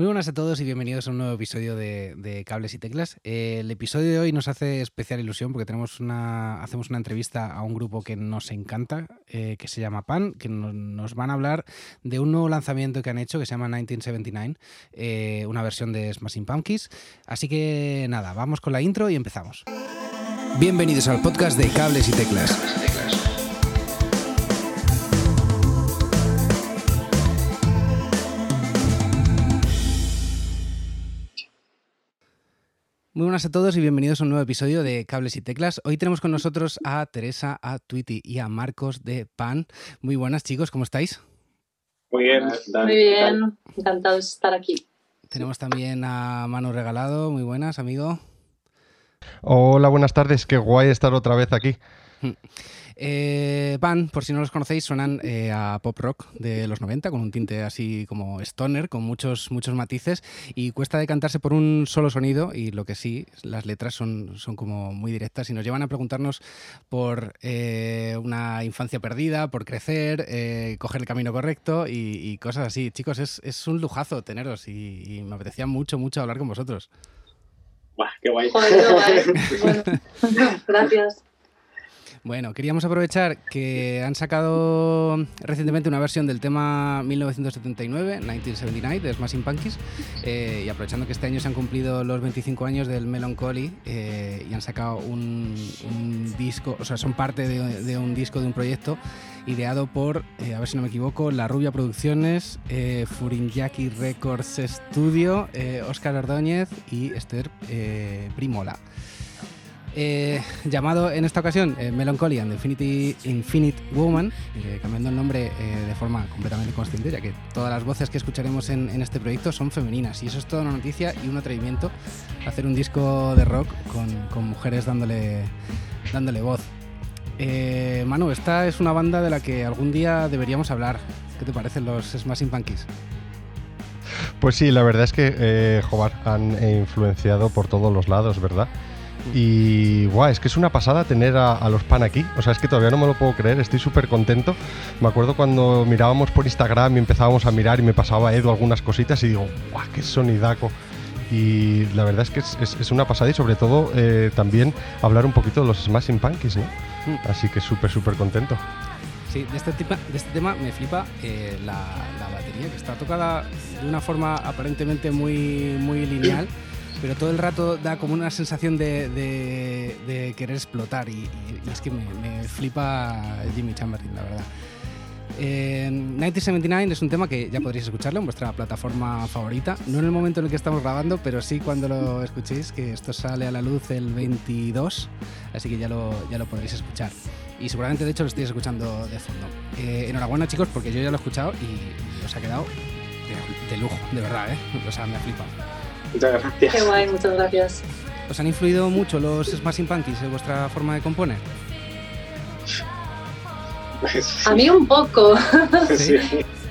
Muy buenas a todos y bienvenidos a un nuevo episodio de, Cables y Teclas. el episodio de hoy nos hace especial ilusión porque tenemos una, hacemos una entrevista a un grupo que nos encanta, eh, que se llama Pan, que nos van a hablar de un nuevo lanzamiento que han hecho que se llama 1979, eh, una versión de Smashing Pumpkins. Así que nada, vamos con la intro y empezamos. Bienvenidos al podcast de Cables y Teclas. Muy buenas a todos y bienvenidos a un nuevo episodio de Cables y Teclas. Hoy tenemos con nosotros a Teresa, a Twitty y a Marcos de PAN. Muy buenas chicos, ¿cómo estáis? Muy bien. Muy bien, encantado de estar aquí. Tenemos también a Manu Regalado. Muy buenas, amigo. Hola, buenas tardes. Qué guay estar otra vez aquí. Eh, Van, por si no los conocéis, suenan eh, a pop rock de los 90 con un tinte así como stoner, con muchos, muchos matices y cuesta decantarse por un solo sonido y lo que sí, las letras son, son como muy directas y nos llevan a preguntarnos por eh, una infancia perdida, por crecer, eh, coger el camino correcto y, cosas así. Chicos, es, un lujazo teneros y, me apetecía mucho, mucho hablar con vosotros. qué guay. gracias. Bueno, queríamos aprovechar que han sacado recientemente una versión del tema 1979, 1979, de Smashing Pumpkins, eh, y aprovechando que este año se han cumplido los 25 años del Melancholy eh, y han sacado un, disco, o sea, son parte de, un disco de un proyecto ideado por, eh, a ver si no me equivoco, La Rubia Producciones, Furinyaki Records Studio, Oscar Ordóñez y Esther Primola. Eh, llamado en esta ocasión eh, Melancholy and Infinity, Infinite Woman, eh, cambiando el nombre de forma completamente consciente, ya que todas las voces que escucharemos en, este proyecto son femeninas. Y eso es toda una noticia y un atrevimiento hacer un disco de rock con, mujeres dándole, dándole voz. Manu, esta es una banda de la que algún día deberíamos hablar. ¿Qué te parecen los Smashing Punkies? Pues sí, la verdad es que, Jobar, han influenciado por todos los lados, ¿verdad? Y guau, es que es una pasada tener a, los pan aquí. O sea, es que todavía no me lo puedo creer, estoy súper contento. Me acuerdo cuando mirábamos por Instagram y empezábamos a mirar y me pasaba Edu algunas cositas y digo, guau, qué sonidaco. Y la verdad es que es, una pasada y sobre todo eh, también hablar un poquito de los Smashing Punkies, ¿no? Mm. Así que súper, súper contento. Sí, de este, tema, de este tema me flipa eh, la, la, batería, que está tocada de una forma aparentemente muy, muy lineal pero todo el rato da como una sensación de, querer explotar y, es que me, flipa Jimmy Chamberlain, la verdad. 1979 es un tema que ya podréis escucharlo en vuestra plataforma favorita, no en el momento en el que estamos grabando, pero sí cuando lo escuchéis, que esto sale a la luz el 22, así que ya lo, ya lo podréis escuchar. Y seguramente, de hecho, lo estáis escuchando de fondo. Eh, enhorabuena, chicos, porque yo ya lo he escuchado y os ha quedado de, lujo, de verdad, ¿eh? O sea, me ha flipado. Muchas gracias. Qué guay, muchas gracias. ¿Os han influido mucho los Smashing Punkies en vuestra forma de componer? A mí un poco. ¿Sí?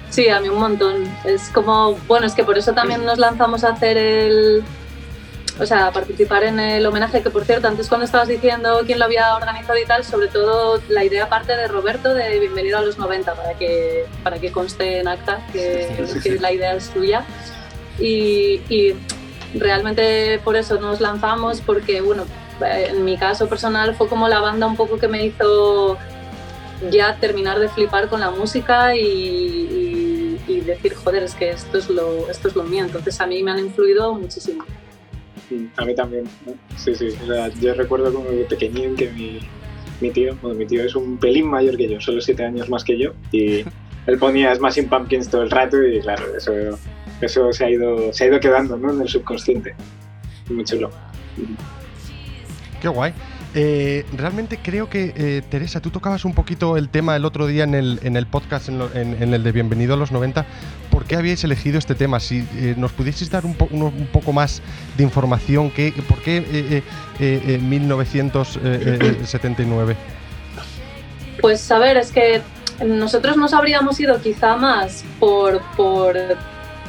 sí, a mí un montón. Es como, bueno, es que por eso también nos lanzamos a hacer el, o sea, a participar en el homenaje, que por cierto, antes cuando estabas diciendo quién lo había organizado y tal, sobre todo la idea parte de Roberto de Bienvenido a los 90, para que, para que conste en acta que, la idea es tuya. Y, y realmente por eso nos lanzamos, porque bueno, en mi caso personal fue como la banda un poco que me hizo ya terminar de flipar con la música y, decir, joder, es que esto es, lo, esto es lo mío. Entonces a mí me han influido muchísimo. A mí también, sí, sí. yo recuerdo como pequeñín que mi, mi tío, bueno, mi tío es un pelín mayor que yo, solo siete años más que yo, y él ponía Smashing Pumpkins todo el rato y claro, eso eso se ha ido, se ha ido quedando ¿no? en el subconsciente. Muy chulo. Qué guay. Eh, realmente creo que, eh, Teresa, tú tocabas un poquito el tema el otro día en el, en el podcast, en, el de Bienvenido a los 90. ¿Por qué habíais elegido este tema? Si eh, nos pudieseis dar un, un, poco más de información, ¿qué, ¿por qué 1979? Pues a ver, es que nosotros nos habríamos ido quizá más por, por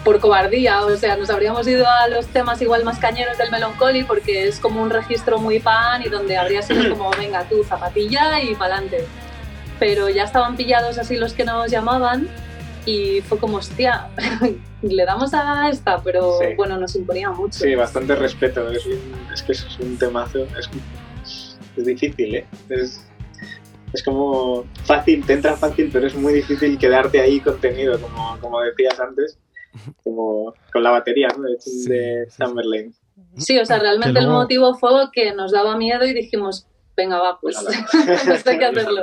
por cobardía, o sea, nos habríamos ido a los temas igual más cañeros del Melancholy porque es como un registro muy pan y donde habría sido como, venga tú, zapatilla y pa'lante. Pero ya estaban pillados así los que nos llamaban y fue como, hostia, le damos a esta, pero bueno, nos imponía mucho. Sí, bastante respeto. Es, es que es un temazo. Es, es difícil, ¿eh? Es, es como fácil, te entra fácil, pero es muy difícil quedarte ahí contenido, como, como decías antes, como con la batería ¿no? de, sí, Sí, o sea, realmente el motivo fue que nos daba miedo y dijimos, venga, va, pues hay que hacerlo.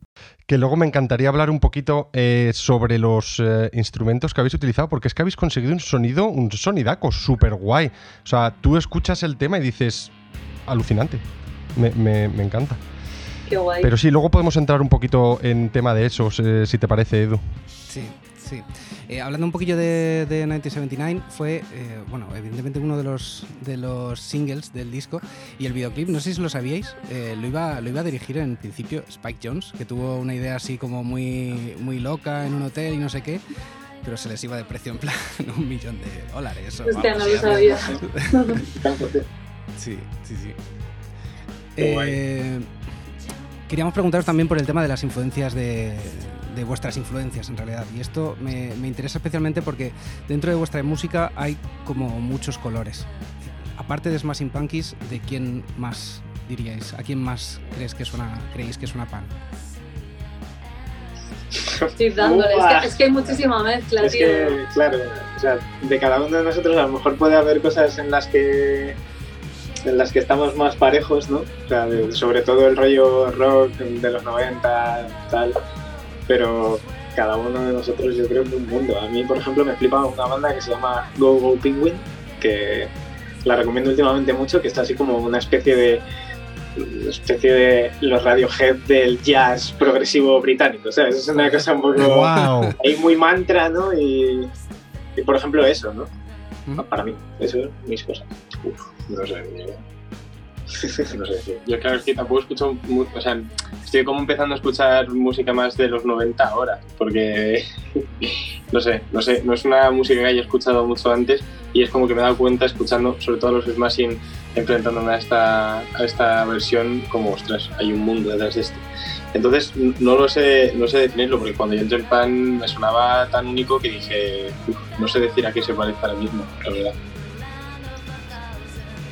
que luego me encantaría hablar un poquito eh, sobre los eh, instrumentos que habéis utilizado, porque es que habéis conseguido un sonido, un sonidaco súper guay. O sea, tú escuchas el tema y dices, alucinante, me, encanta. Qué guay. Pero sí, luego podemos entrar un poquito en tema de eso, si te parece, Edu. Sí, Sí. Eh, hablando un poquillo de, 1979, fue, eh, bueno, evidentemente uno de los, de los singles del disco y el videoclip, no sé si lo sabíais, eh, lo, iba, lo iba a dirigir en principio Spike Jones, que tuvo una idea así como muy, muy loca en un hotel y no sé qué, pero se les iba de precio en plan un millón de dólares. Hostia, no lo sabía. sí, sí, sí. queríamos preguntaros también por el tema de las influencias de, de vuestras influencias en realidad. Y esto me, interesa especialmente porque dentro de vuestra música hay como muchos colores. Aparte de Smashing Punkies, ¿de quién más diríais? ¿A quién más crees que suena, creéis que suena pan? Estoy dándole, es que, hay muchísima mezcla, es Que, claro, o sea, de cada uno de nosotros a lo mejor puede haber cosas en las que en las que estamos más parejos, ¿no? O sea, sobre todo el rollo rock de los 90, tal pero cada uno de nosotros yo creo que un mundo. A mí, por ejemplo, me flipa una banda que se llama Go Go Penguin, que la recomiendo últimamente mucho, que está así como una especie de especie de los Radiohead del jazz progresivo británico, ¿sabes? Es una cosa un poco wow. muy mantra, ¿no? Y, por ejemplo eso, ¿no? Para mí, eso es mis cosas. Uf, no sé, no sé, yo claro es que tampoco escucho, o sea, estoy como empezando a escuchar música más de los 90 ahora, porque no sé, no sé, no es una música que haya escuchado mucho antes y es como que me he dado cuenta escuchando sobre todo los Smashing enfrentándome a esta, a esta versión como, ostras, hay un mundo detrás de esto. Entonces no lo sé, no sé definirlo porque cuando yo entré en Pan me sonaba tan único que dije, no sé decir a qué se parece ahora mismo, la verdad.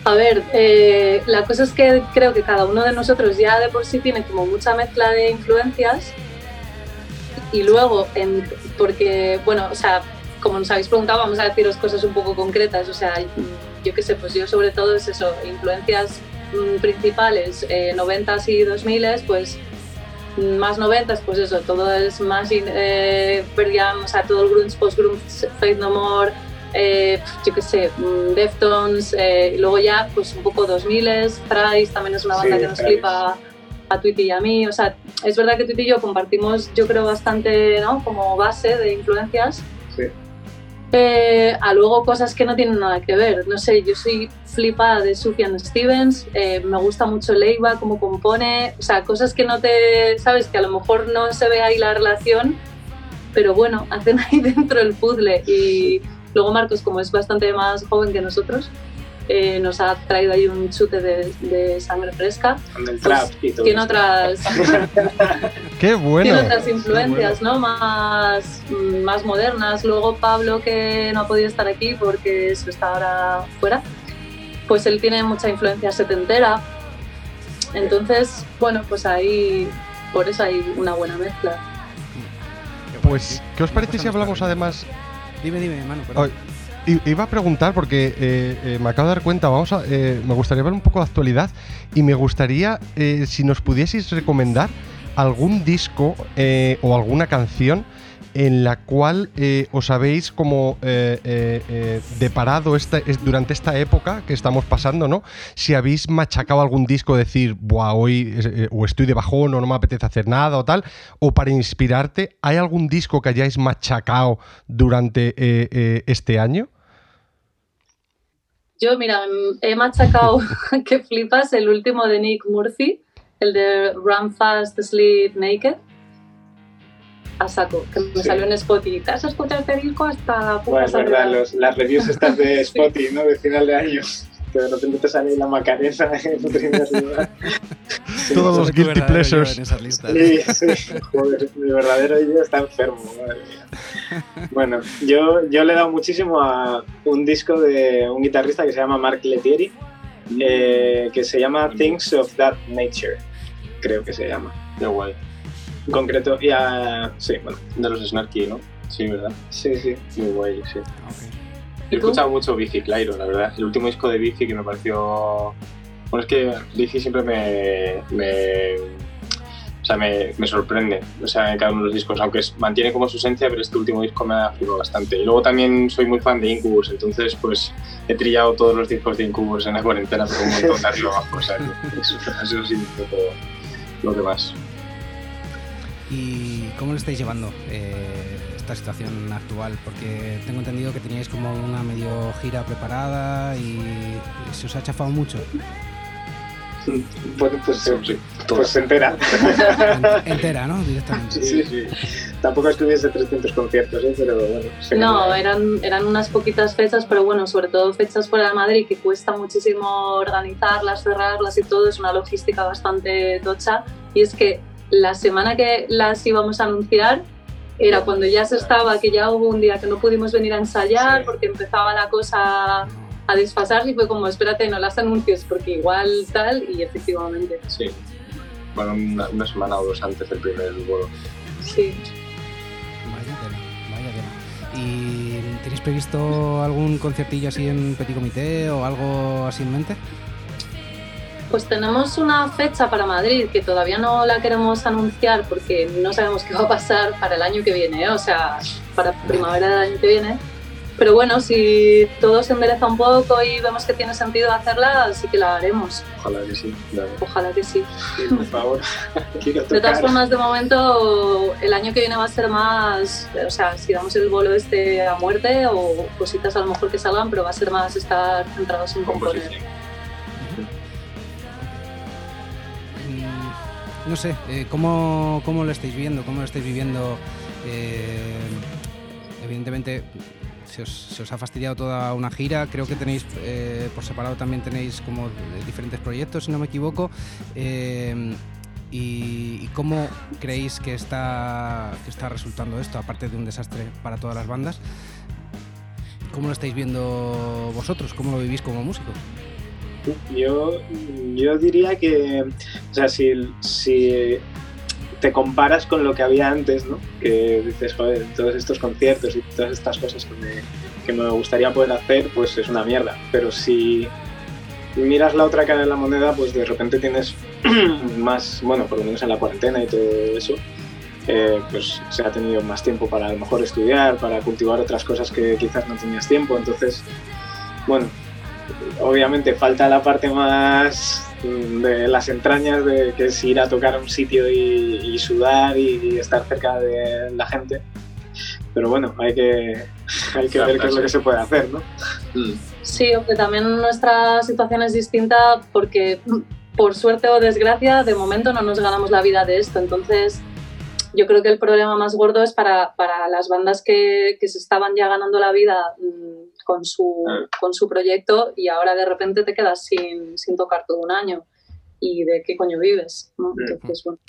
A ver, eh, la cosa es que creo que cada uno de nosotros ya de por sí tiene como mucha mezcla de influencias y luego, porque, bueno, o sea, como nos habéis preguntado, vamos a deciros cosas un poco concretas, o sea, yo qué sé, pues yo sobre todo es eso, influencias mm, principales, eh, 90s y 2000s, pues más 90s, pues eso, todo es más, eh, o sea, todo el grunge, post-grunge, Faith No More, eh, yo qué sé, mm, Deftones, eh, luego ya pues un poco 2000, Price también es una banda que nos flipa a Twitty y a mí, o sea, es verdad que Twitty y yo compartimos yo creo bastante, ¿no? Como base de influencias. Sí. Eh, a luego cosas que no tienen nada que ver, no sé, yo soy flipada de Sufjan Stevens, me gusta mucho Leiva, cómo compone, o sea, cosas que no te, sabes, que a lo mejor no se ve ahí la relación, pero bueno, hacen ahí dentro el puzzle y Luego Marcos, como es bastante más joven que nosotros, eh, nos ha traído ahí un chute de, sangre fresca. Trap y todo tiene otras, Qué bueno. tiene otras influencias, ¿no? Más, más modernas. Luego Pablo, que no ha podido estar aquí porque eso está ahora fuera, pues él tiene mucha influencia setentera. Entonces, bueno, pues ahí, por eso hay una buena mezcla. Pues, ¿qué os parece si hablamos además Dime, dime, mano. Iba a preguntar porque eh, eh, me acabo de dar cuenta, vamos a, eh, me gustaría ver un poco de actualidad y me gustaría si nos pudieseis recomendar algún disco o alguna canción en la cual eh, os habéis como eh, eh, deparado esta, durante esta época que estamos pasando, ¿no? Si habéis machacado algún disco, decir, Buah, hoy o estoy de bajón o no me apetece hacer nada o tal, o para inspirarte, ¿hay algún disco que hayáis machacado durante este año? Yo, mira, he machacado que flipas el último de Nick Murphy, el de Run Fast, Sleep Naked. A saco, que me salió en Spotify. ¿Te has escuchado este disco hasta Bueno, es verdad, las reviews estas de Spotify, ¿no? De final de año que de repente te sale la macarena en primer lugar. Todos los guilty pleasures. En esas listas. Sí, sí, joder, mi verdadero yo está enfermo, madre mía. Bueno, yo, yo le he dado muchísimo a un disco de un guitarrista que se llama Mark Letieri, eh, que se llama Things of That Nature, creo que se llama. Qué guay. En concreto, y a, sí, bueno. De los Snarky, ¿no? Sí, ¿verdad? Sí, sí. Muy guay, sí. Okay. He escuchado mucho Bici, claro, la verdad. El último disco de Bici que me pareció. Bueno, es que Bici siempre me. me o sea, me, me, sorprende, o sea, en cada uno de los discos, aunque mantiene como su esencia, pero este último disco me ha flipado bastante. Y luego también soy muy fan de Incubus, entonces pues he trillado todos los discos de Incubus en la cuarentena, pero un montón de arriba abajo, o sea, eso, eso sí, todo lo que más. ¿Y cómo lo estáis llevando? Eh, situación actual? Porque tengo entendido que teníais como una medio gira preparada y, se os ha chafado mucho. Bueno, pues, sí, pues entera. entera, ¿no? Directamente. Sí, sí. Tampoco estuviese 300 conciertos, ¿eh? pero bueno. No, eran, eran unas poquitas fechas, pero bueno, sobre todo fechas fuera de Madrid que cuesta muchísimo organizarlas, cerrarlas y todo, es una logística bastante tocha. Y es que la semana que las íbamos a anunciar, era cuando ya se estaba, que ya hubo un día que no pudimos venir a ensayar porque empezaba la cosa a desfasarse y fue como, espérate, no las anuncies porque igual tal y efectivamente. Sí, bueno, una, semana o dos antes del primer vuelo. Sí. Vaya vaya ¿Y tenéis previsto algún conciertillo así en Petit Comité o algo así en mente? Pues tenemos una fecha para Madrid que todavía no la queremos anunciar porque no sabemos qué va a pasar para el año que viene, ¿eh? o sea, para primavera del año que viene. Pero bueno, si todo se endereza un poco y vemos que tiene sentido hacerla, sí que la haremos. Ojalá que sí. Claro. Ojalá que sí. por favor. de todas formas, de momento, el año que viene va a ser más, o sea, si damos el bolo este a muerte o cositas a lo mejor que salgan, pero va a ser más estar centrados en componer. No sé, eh, ¿cómo, lo estáis viendo? ¿Cómo lo estáis viviendo? Eh, evidentemente se os, ha fastidiado toda una gira, creo que tenéis eh, por separado también tenéis como diferentes proyectos, si no me equivoco. Y, cómo creéis que está, que está resultando esto, aparte de un desastre para todas las bandas? ¿Cómo lo estáis viendo vosotros? ¿Cómo lo vivís como músicos? Yo, yo diría que, o sea, si, si te comparas con lo que había antes, ¿no? Que dices, joder, todos estos conciertos y todas estas cosas que me, que me gustaría poder hacer, pues es una mierda. Pero si miras la otra cara de la moneda, pues de repente tienes más, bueno, por lo menos en la cuarentena y todo eso, eh, pues se ha tenido más tiempo para a lo mejor estudiar, para cultivar otras cosas que quizás no tenías tiempo. Entonces, bueno, obviamente falta la parte más de las entrañas de que es ir a tocar a un sitio y, sudar y, estar cerca de la gente. Pero bueno, hay que, hay que ver qué es lo que se puede hacer, ¿no? Mm. Sí, aunque también nuestra situación es distinta porque por suerte o desgracia de momento no nos ganamos la vida de esto. Entonces yo creo que el problema más gordo es para, para las bandas que, que, se estaban ya ganando la vida mm, con su, ah. con su proyecto y ahora de repente te quedas sin, sin tocar todo un año. ¿Y de qué coño vives? Entonces, bueno.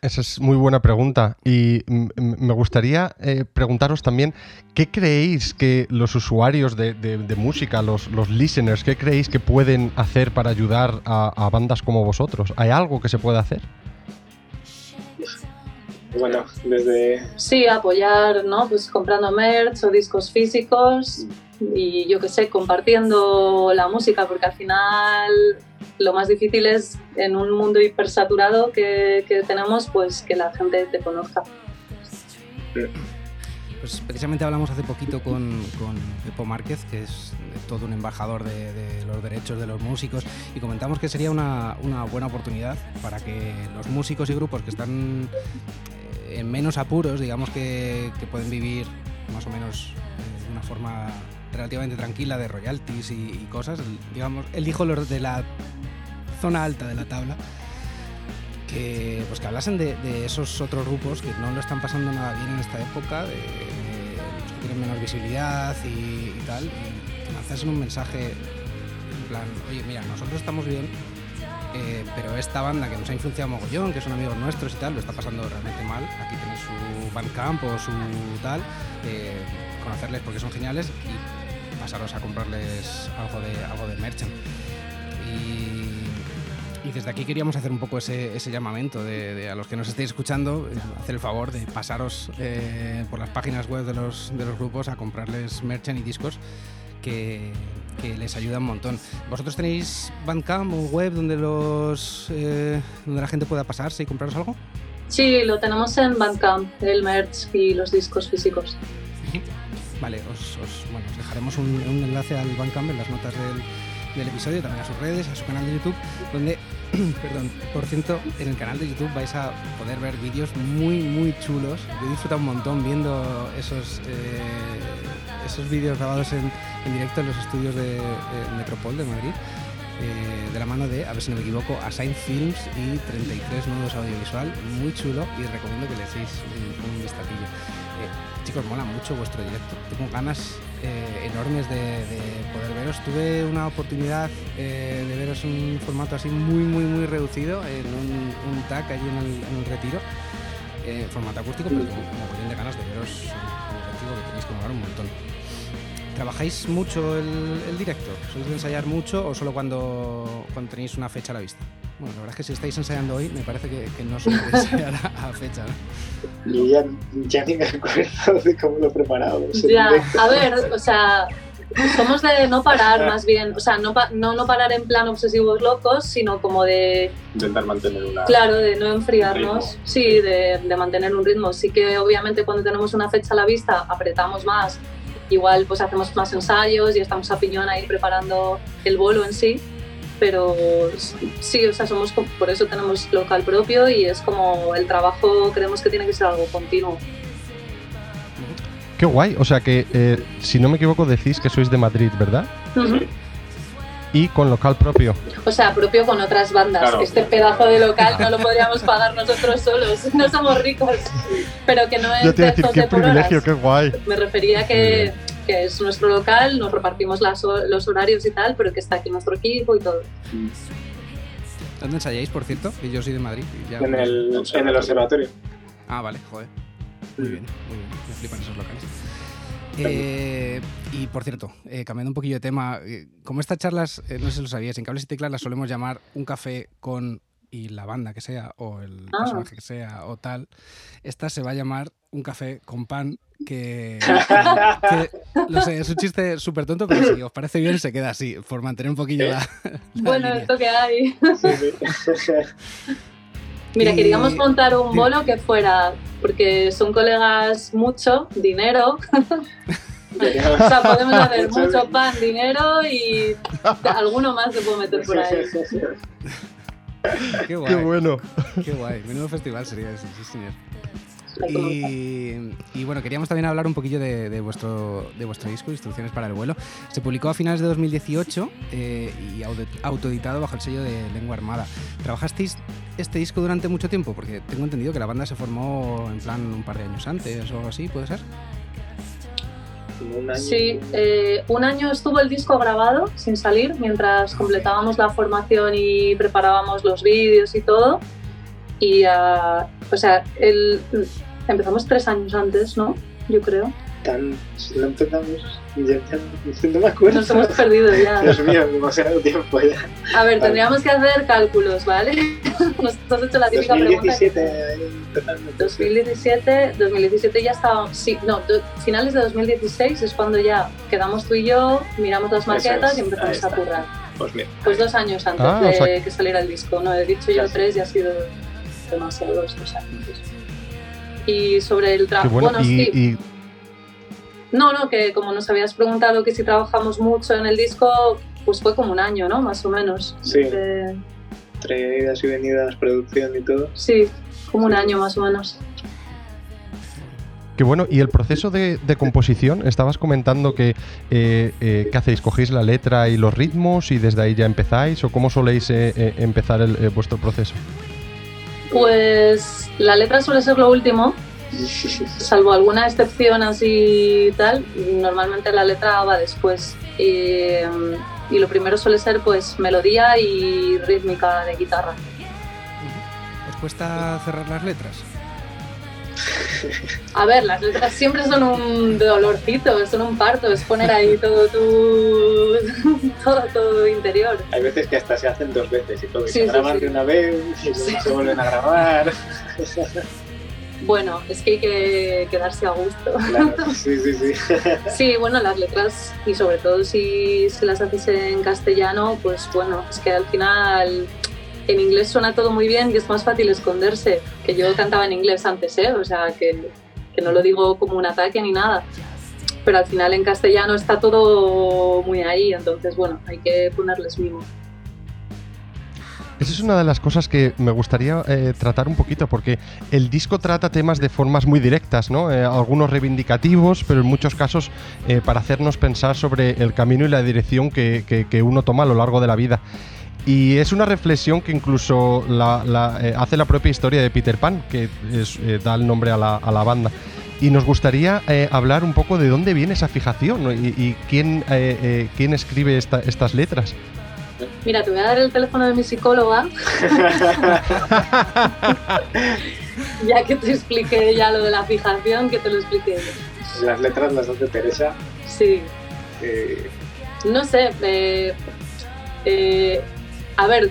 Esa es muy buena pregunta. Y me gustaría eh, preguntaros también, ¿qué creéis que los usuarios de, de, música, los, los, listeners, qué creéis que pueden hacer para ayudar a, a bandas como vosotros? ¿Hay algo que se pueda hacer? Bueno, desde... Sí, apoyar, ¿no? Pues comprando merch o discos físicos y yo qué sé, compartiendo la música, porque al final lo más difícil es en un mundo hipersaturado que, que tenemos, pues que la gente te conozca. Pues precisamente hablamos hace poquito con, con Pepo Márquez, que es todo un embajador de, de, los derechos de los músicos, y comentamos que sería una, una buena oportunidad para que los músicos y grupos que están en menos apuros, digamos que, pueden vivir más o menos eh, de una forma relativamente tranquila de royalties y, cosas. digamos, él dijo los de la zona alta de la tabla que, pues que hablasen de, esos otros grupos que no lo están pasando nada bien en esta época, de, los que tienen menos visibilidad y, tal, y lanzasen un mensaje en plan, oye, mira, nosotros estamos bien, eh, pero esta banda que nos ha influenciado mogollón, que son amigos nuestros y tal, lo está pasando realmente mal. Aquí tenéis su Bandcamp o su tal, eh, conocerles porque son geniales y pasaros a comprarles algo de, algo de merchant. Y, desde aquí queríamos hacer un poco ese, llamamiento de, a los que nos estéis escuchando, eh, hacer el favor de pasaros por las páginas web de los, de los grupos a comprarles merchant y discos que, les ayuda un montón. ¿Vosotros tenéis Bandcamp o web donde, los, eh, donde la gente pueda pasarse y compraros algo? Sí, lo tenemos en Bandcamp, el merch y los discos físicos. Vale, os, bueno, os dejaremos un, enlace al Bandcamp en las notas del, del episodio, también a sus redes, a su canal de YouTube, donde, perdón, por cierto, en el canal de YouTube vais a poder ver vídeos muy, muy chulos. Yo he disfrutado un montón viendo esos, eh, esos vídeos grabados en, en directo en los estudios de, Metropol de Madrid, eh, de la mano de, a ver si no me equivoco, Assign Films y 33 nuevos audiovisual, muy chulo y recomiendo que le echéis un, un vistacillo. Eh, chicos, mola mucho vuestro directo, tengo ganas eh, enormes de, poder veros. Tuve una oportunidad de veros en un formato así muy, muy, muy reducido, en un, tag allí en el, retiro. formato acústico, pero como de ganas de veros un objetivo que tenéis que un montón. ¿Trabajáis mucho el, directo? ¿Sois de ensayar mucho o solo cuando, cuando tenéis una fecha a la vista? Bueno, la verdad es que si estáis ensayando hoy, me parece que, no sois de ensayar a, fecha, ¿no? Yo ya, ya, ni me acuerdo de cómo lo preparamos. Ya, a ver, o sea, somos de no parar más bien, o sea, no, no, no parar en plan obsesivos locos, sino como de... Intentar mantener una... Claro, de no enfriarnos, sí, de, de mantener un ritmo. Sí que obviamente cuando tenemos una fecha a la vista apretamos más igual pues hacemos más ensayos y estamos a piñón ahí preparando el bolo en sí, pero sí, o sea, somos, por eso tenemos local propio y es como el trabajo creemos que tiene que ser algo continuo. Qué guay, o sea que eh, si no me equivoco decís que sois de Madrid, ¿verdad? Y con local propio. O sea, propio con otras bandas. Este pedazo de local no lo podríamos pagar nosotros solos. No somos ricos. Pero que no es. Yo te decir, qué privilegio, qué guay. Me refería a que, que, es nuestro local, nos repartimos los horarios y tal, pero que está aquí nuestro equipo y todo. ¿Dónde ensayáis, por cierto? Y yo soy de Madrid. en, el, en el observatorio. Ah, vale, joder. Muy bien, muy bien. Me flipan esos locales. Eh, y por cierto, eh, cambiando un poquillo de tema, eh, como estas charlas, no sé si lo sabías, en Cables y Teclas las solemos llamar un café con y la banda que sea, o el ah. personaje que sea, o tal, esta se va a llamar un café con pan que, no sé, es un chiste súper tonto, pero si os parece bien se queda así, por mantener un poquillo la... bueno, esto que hay. Mira, queríamos montar un bolo que fuera, porque son colegas mucho, dinero. o sea, podemos hacer mucho pan, dinero y alguno más se puede meter por ahí. Qué guay. Qué bueno. Qué guay. Menudo festival sería ese, sí, señor. Y, bueno, queríamos también hablar un poquillo de, vuestro, de vuestro disco, Instrucciones para el vuelo. Se publicó a finales de 2018 eh, y autoeditado bajo el sello de Lengua Armada. ¿Trabajasteis este disco durante mucho tiempo? Porque tengo entendido que la banda se formó en plan un par de años antes o algo así, ¿puede ser? Sí, eh, un año estuvo el disco grabado sin salir mientras completábamos la formación y preparábamos los vídeos y todo. Y, uh, o sea, el, empezamos tres años antes, ¿no? Yo creo. Tan, lo empezamos, ya, no me acuerdo. Nos hemos perdido ya. Dios mío, demasiado tiempo ya. A ver, tendríamos que hacer cálculos, ¿vale? Nos has hecho la típica 2017, pregunta. 2017, 2017 ya estábamos, sí, no, finales de 2016 es cuando ya quedamos tú y yo, miramos las maquetas y empezamos a currar. Pues bien. Pues dos años antes ah, de que saliera el disco, no he dicho yo tres y ha sido demasiado estos años. Y sobre el trabajo, bueno, sí. No, no, que como nos habías preguntado que si trabajamos mucho en el disco, pues fue como un año, ¿no? Más o menos. Sí. Entre idas y venidas, producción y todo. Sí, como un año más o menos. Qué bueno. ¿Y el proceso de, composición? Estabas comentando que, eh, eh, ¿qué hacéis? ¿Cogéis la letra y los ritmos y desde ahí ya empezáis? ¿O cómo soléis eh, empezar vuestro proceso? Pues la letra suele ser lo último, salvo alguna excepción así y tal, normalmente la letra va después. Y, y, lo primero suele ser pues melodía y rítmica de guitarra. ¿Os cuesta cerrar las letras? A ver, las letras siempre son un dolorcito, son un parto, es poner ahí todo tu, todo tu interior. Hay veces que hasta se hacen dos veces y todo, se graban de una vez y se vuelven a grabar. Bueno, es que hay que quedarse a gusto. sí, sí, sí. Sí, bueno, las letras y sobre todo si, si las haces en castellano, pues bueno, es que al final en inglés suena todo muy bien y es más fácil esconderse, que yo cantaba en inglés antes, ¿eh? o sea, que, que no lo digo como un ataque ni nada, pero al final en castellano está todo muy ahí, entonces bueno, hay que ponerles mimo. Esa es una de las cosas que me gustaría eh, tratar un poquito, porque el disco trata temas de formas muy directas, ¿no? Eh, algunos reivindicativos, pero en muchos casos eh, para hacernos pensar sobre el camino y la dirección que, que, uno toma a lo largo de la vida. Y es una reflexión que incluso la, hace la propia historia de Peter Pan, que da el nombre a la, banda. Y nos gustaría hablar un poco de dónde viene esa fijación y, quién, quién escribe estas letras. Mira, te voy a dar el teléfono de mi psicóloga. ya que te expliqué ya lo de la fijación, que te lo expliqué. Las letras las hace Teresa. Sí. No sé, a ver,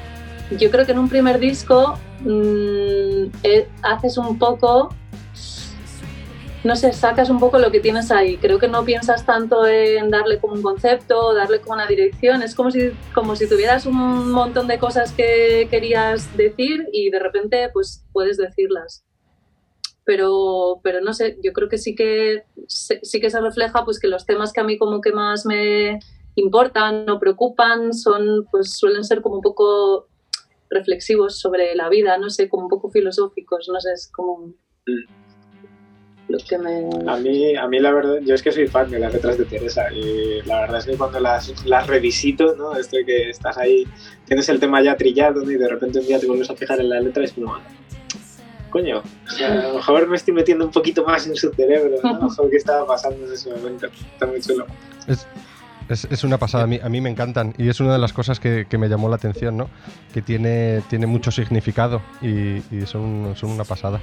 yo creo que en un primer disco mm, eh, haces un poco, no sé, sacas un poco lo que tienes ahí. Creo que no piensas tanto en darle como un concepto, darle como una dirección. Es como si, como si tuvieras un montón de cosas que querías decir y de repente pues puedes decirlas. Pero, pero no sé, yo creo que sí que sí que se refleja pues que los temas que a mí como que más me, importan o preocupan son, pues suelen ser como un poco reflexivos sobre la vida, no sé, como un poco filosóficos, no sé, es como mm. Lo que me... A mí, a mí la verdad, yo es que soy fan de las letras de Teresa y la verdad es que cuando las, las revisito, ¿no? Esto de que estás ahí, tienes el tema ya trillado y de repente un día te vuelves a fijar en la letra y es como, coño, a lo mejor me estoy metiendo un poquito más en su cerebro, ¿no? A lo mejor qué estaba pasando en ese momento, está muy chulo. Es, una pasada, a mí, a mí, me encantan y es una de las cosas que, me llamó la atención, ¿no? Que tiene, tiene mucho significado y, son, son, una pasada.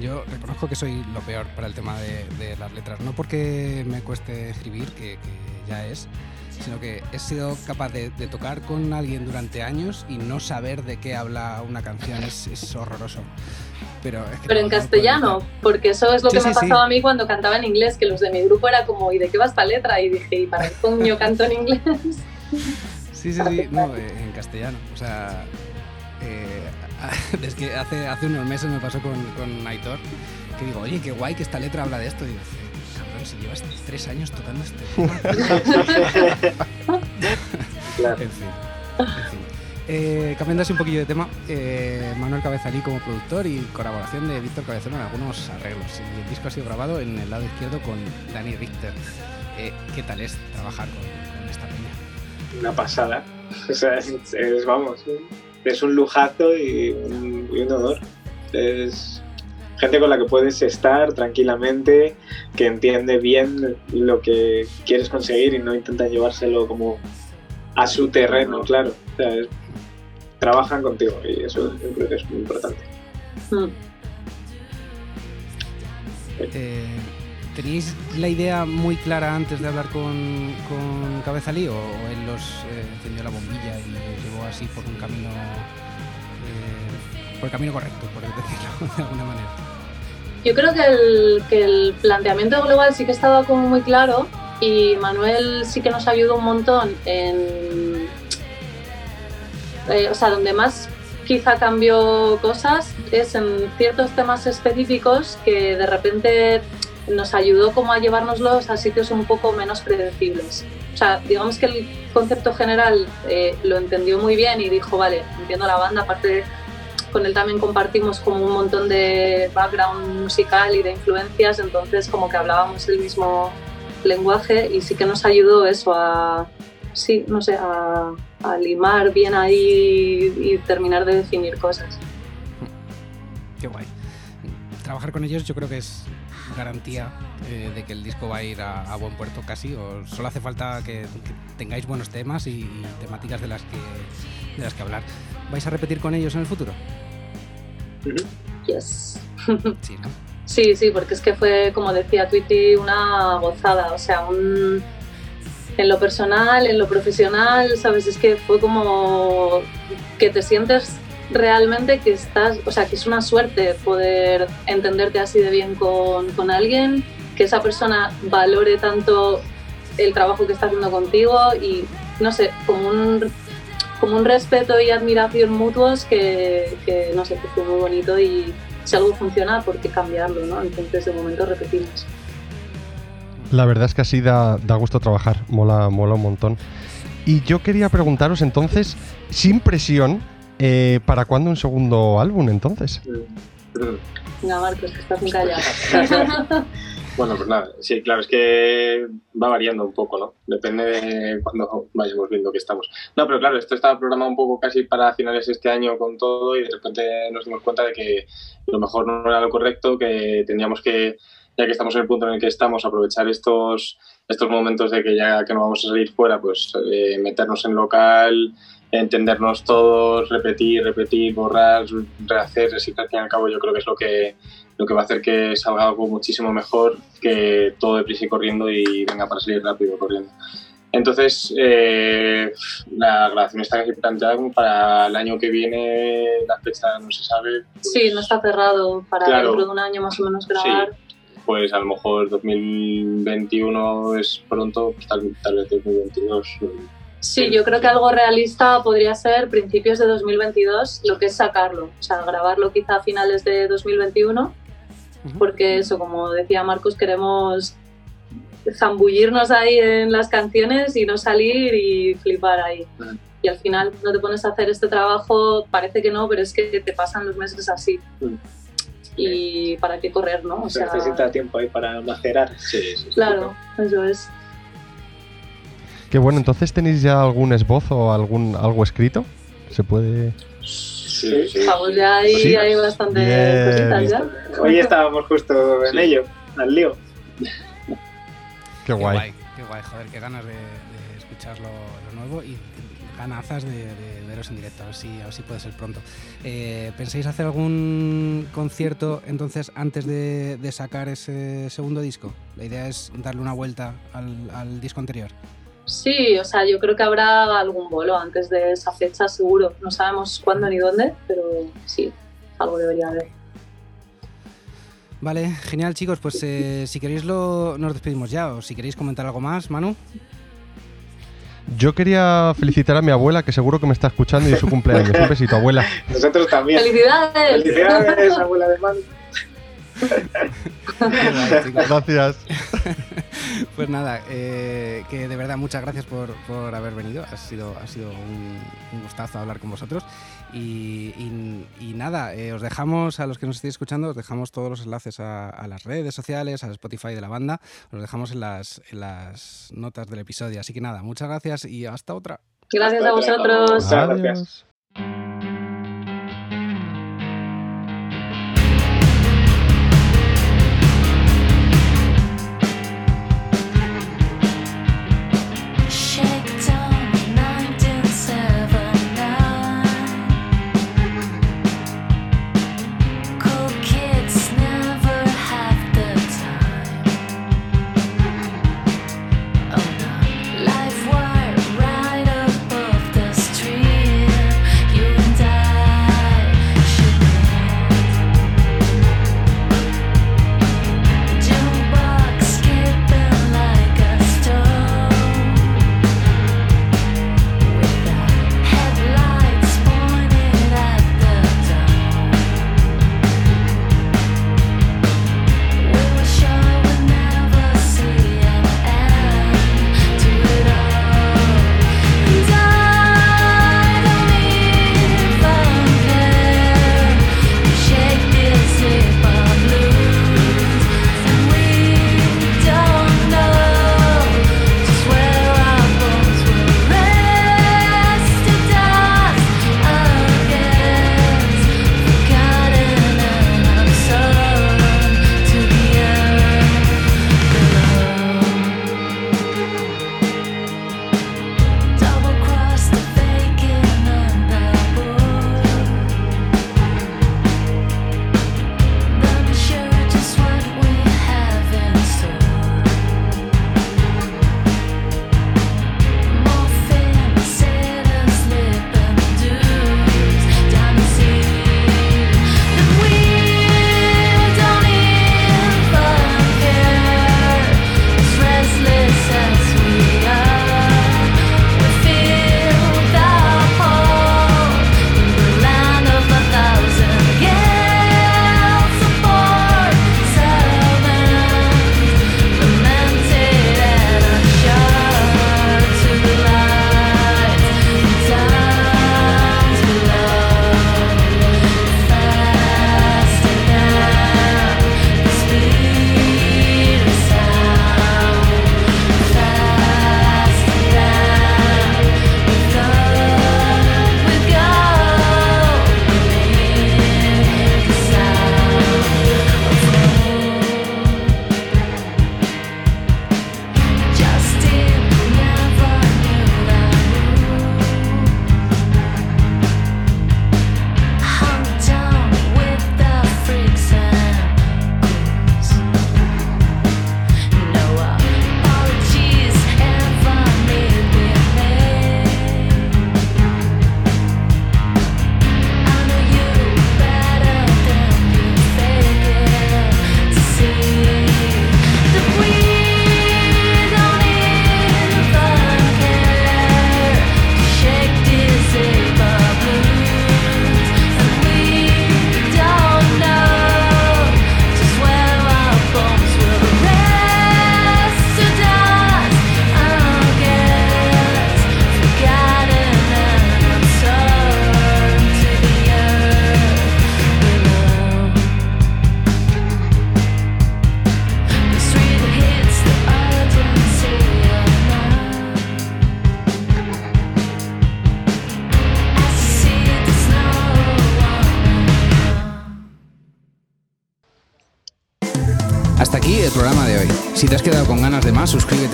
Yo reconozco que soy lo peor para el tema de, las letras, no porque me cueste escribir, que, ya es, sino que he sido capaz de, tocar con alguien durante años y no saber de qué habla una canción, es, es horroroso. Pero, en castellano, porque eso es lo que me ha pasado a mí cuando cantaba en inglés, que los de mi grupo era como, ¿y de qué va esta letra? Y dije, ¿y para qué coño canto en inglés? Sí, sí, sí, no, eh, en castellano. O sea, eh, es que hace, hace unos meses me pasó con, con Aitor, que digo, oye, qué guay que esta letra habla de esto. Y dice, cabrón, si llevas tres años tocando este claro. En fin. En fin. Eh, cambiando así un poquillo de tema, eh, Manuel Cabezalí como productor y colaboración de Víctor Cabezón en algunos arreglos. El disco ha sido grabado en el lado izquierdo con Dani Richter. Eh, ¿Qué tal es trabajar con, esta peña? Una pasada. O sea, es, vamos, es un lujazo y un, y un honor. Es gente con la que puedes estar tranquilamente, que entiende bien lo que quieres conseguir y no intenta llevárselo como a su terreno, claro. O sea, trabajan contigo y eso yo creo que es muy importante. Hmm. Eh, ¿Teníais la idea muy clara antes de hablar con, con Cabezalí o, él los eh, encendió la bombilla y los llevó así por un camino eh, por el camino correcto, por decirlo de alguna manera? Yo creo que el, que el planteamiento global sí que estaba como muy claro y Manuel sí que nos ayudó un montón en eh, o sea, donde más quizá cambió cosas es en ciertos temas específicos que de repente nos ayudó como a llevárnoslos a sitios un poco menos predecibles. O sea, digamos que el concepto general eh, lo entendió muy bien y dijo, vale, entiendo la banda, aparte con él también compartimos como un montón de background musical y de influencias, entonces como que hablábamos el mismo lenguaje y sí que nos ayudó eso a, sí, no sé, a, limar bien ahí y, terminar de definir cosas. Qué guay. Trabajar con ellos yo creo que es garantía eh, de que el disco va a ir a, buen puerto casi, o solo hace falta que, tengáis buenos temas y, temáticas de las que de las que hablar. ¿Vais a repetir con ellos en el futuro? Yes. Sí, ¿no? Sí, sí, porque es que fue, como decía Twitty, una gozada. O sea, un, en lo personal, en lo profesional, ¿sabes? Es que fue como que te sientes realmente que estás, o sea, que es una suerte poder entenderte así de bien con, con alguien, que esa persona valore tanto el trabajo que está haciendo contigo y, no sé, como un, como un respeto y admiración mutuos que, que no sé, que fue muy bonito y si algo funciona, ¿por qué cambiarlo? ¿no? Entonces, de momento repetimos. La verdad es que así da, da gusto trabajar, mola, mola un montón. Y yo quería preguntaros entonces, sin presión, eh, ¿para cuándo un segundo álbum entonces? No, Marcos, que estás muy callado. bueno, pues nada, sí, claro, es que va variando un poco, ¿no? Depende de cuando vayamos viendo que estamos. No, pero claro, esto estaba programado un poco casi para finales de este año con todo y de repente nos dimos cuenta de que lo mejor no era lo correcto, que teníamos que ya que estamos en el punto en el que estamos, aprovechar estos, estos momentos de que ya que no vamos a salir fuera, pues eh, meternos en local, entendernos todos, repetir, repetir, borrar, rehacer, así que al fin y al cabo yo creo que es lo que, lo que va a hacer que salga algo muchísimo mejor que todo deprisa y corriendo y venga para salir rápido corriendo. Entonces, eh, la grabación está casi planteada como para el año que viene, la fecha no se sabe. sí, no está cerrado para dentro de un año más o menos grabar pues a lo mejor 2021 es pronto, pues tal, vez 2022. Sí, yo creo que algo realista podría ser principios de 2022, lo que es sacarlo, o sea, grabarlo quizá a finales de 2021, porque eso, como decía Marcos, queremos zambullirnos ahí en las canciones y no salir y flipar ahí. Y al final no te pones a hacer este trabajo, parece que no, pero es que te pasan los meses así y para qué correr, ¿no? O sea, necesita tiempo ahí para macerar. Sí, sí, claro, eso es. Qué bueno, entonces tenéis ya algún esbozo o algún algo escrito? ¿Se puede...? Sí, sí. Estamos ya ahí, hay bastante cositas ya. Hoy estábamos justo en ello, al lío. Qué guay. Qué guay, joder, qué ganas de, escuchar lo, nuevo y ganazas de, veros en directo, a ver si, puede ser pronto. Eh, ¿Pensáis hacer algún concierto entonces antes de, sacar ese segundo disco? La idea es darle una vuelta al, disco anterior. Sí, o sea, yo creo que habrá algún bolo antes de esa fecha, seguro. No sabemos cuándo ni dónde, pero sí, algo debería haber. Vale, genial chicos, pues eh, si queréis lo, nos despedimos ya, o si queréis comentar algo más, Manu. Yo quería felicitar a mi abuela, que seguro que me está escuchando y es su cumpleaños. Un besito, abuela. Nosotros también. ¡Felicidades! ¡Felicidades, abuela de Manu! Gracias. Pues nada, eh, que de verdad muchas gracias por, haber venido. Ha sido, ha sido un, gustazo hablar con vosotros. Y, nada, eh, os dejamos, a los que nos estéis escuchando, os dejamos todos los enlaces a, las redes sociales, al Spotify de la banda. Os dejamos en las, en las notas del episodio. Así que nada, muchas gracias y hasta otra. Gracias a vosotros. Gracias.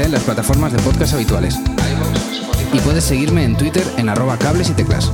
En las plataformas de podcast habituales. Y puedes seguirme en Twitter en arroba cables y teclas.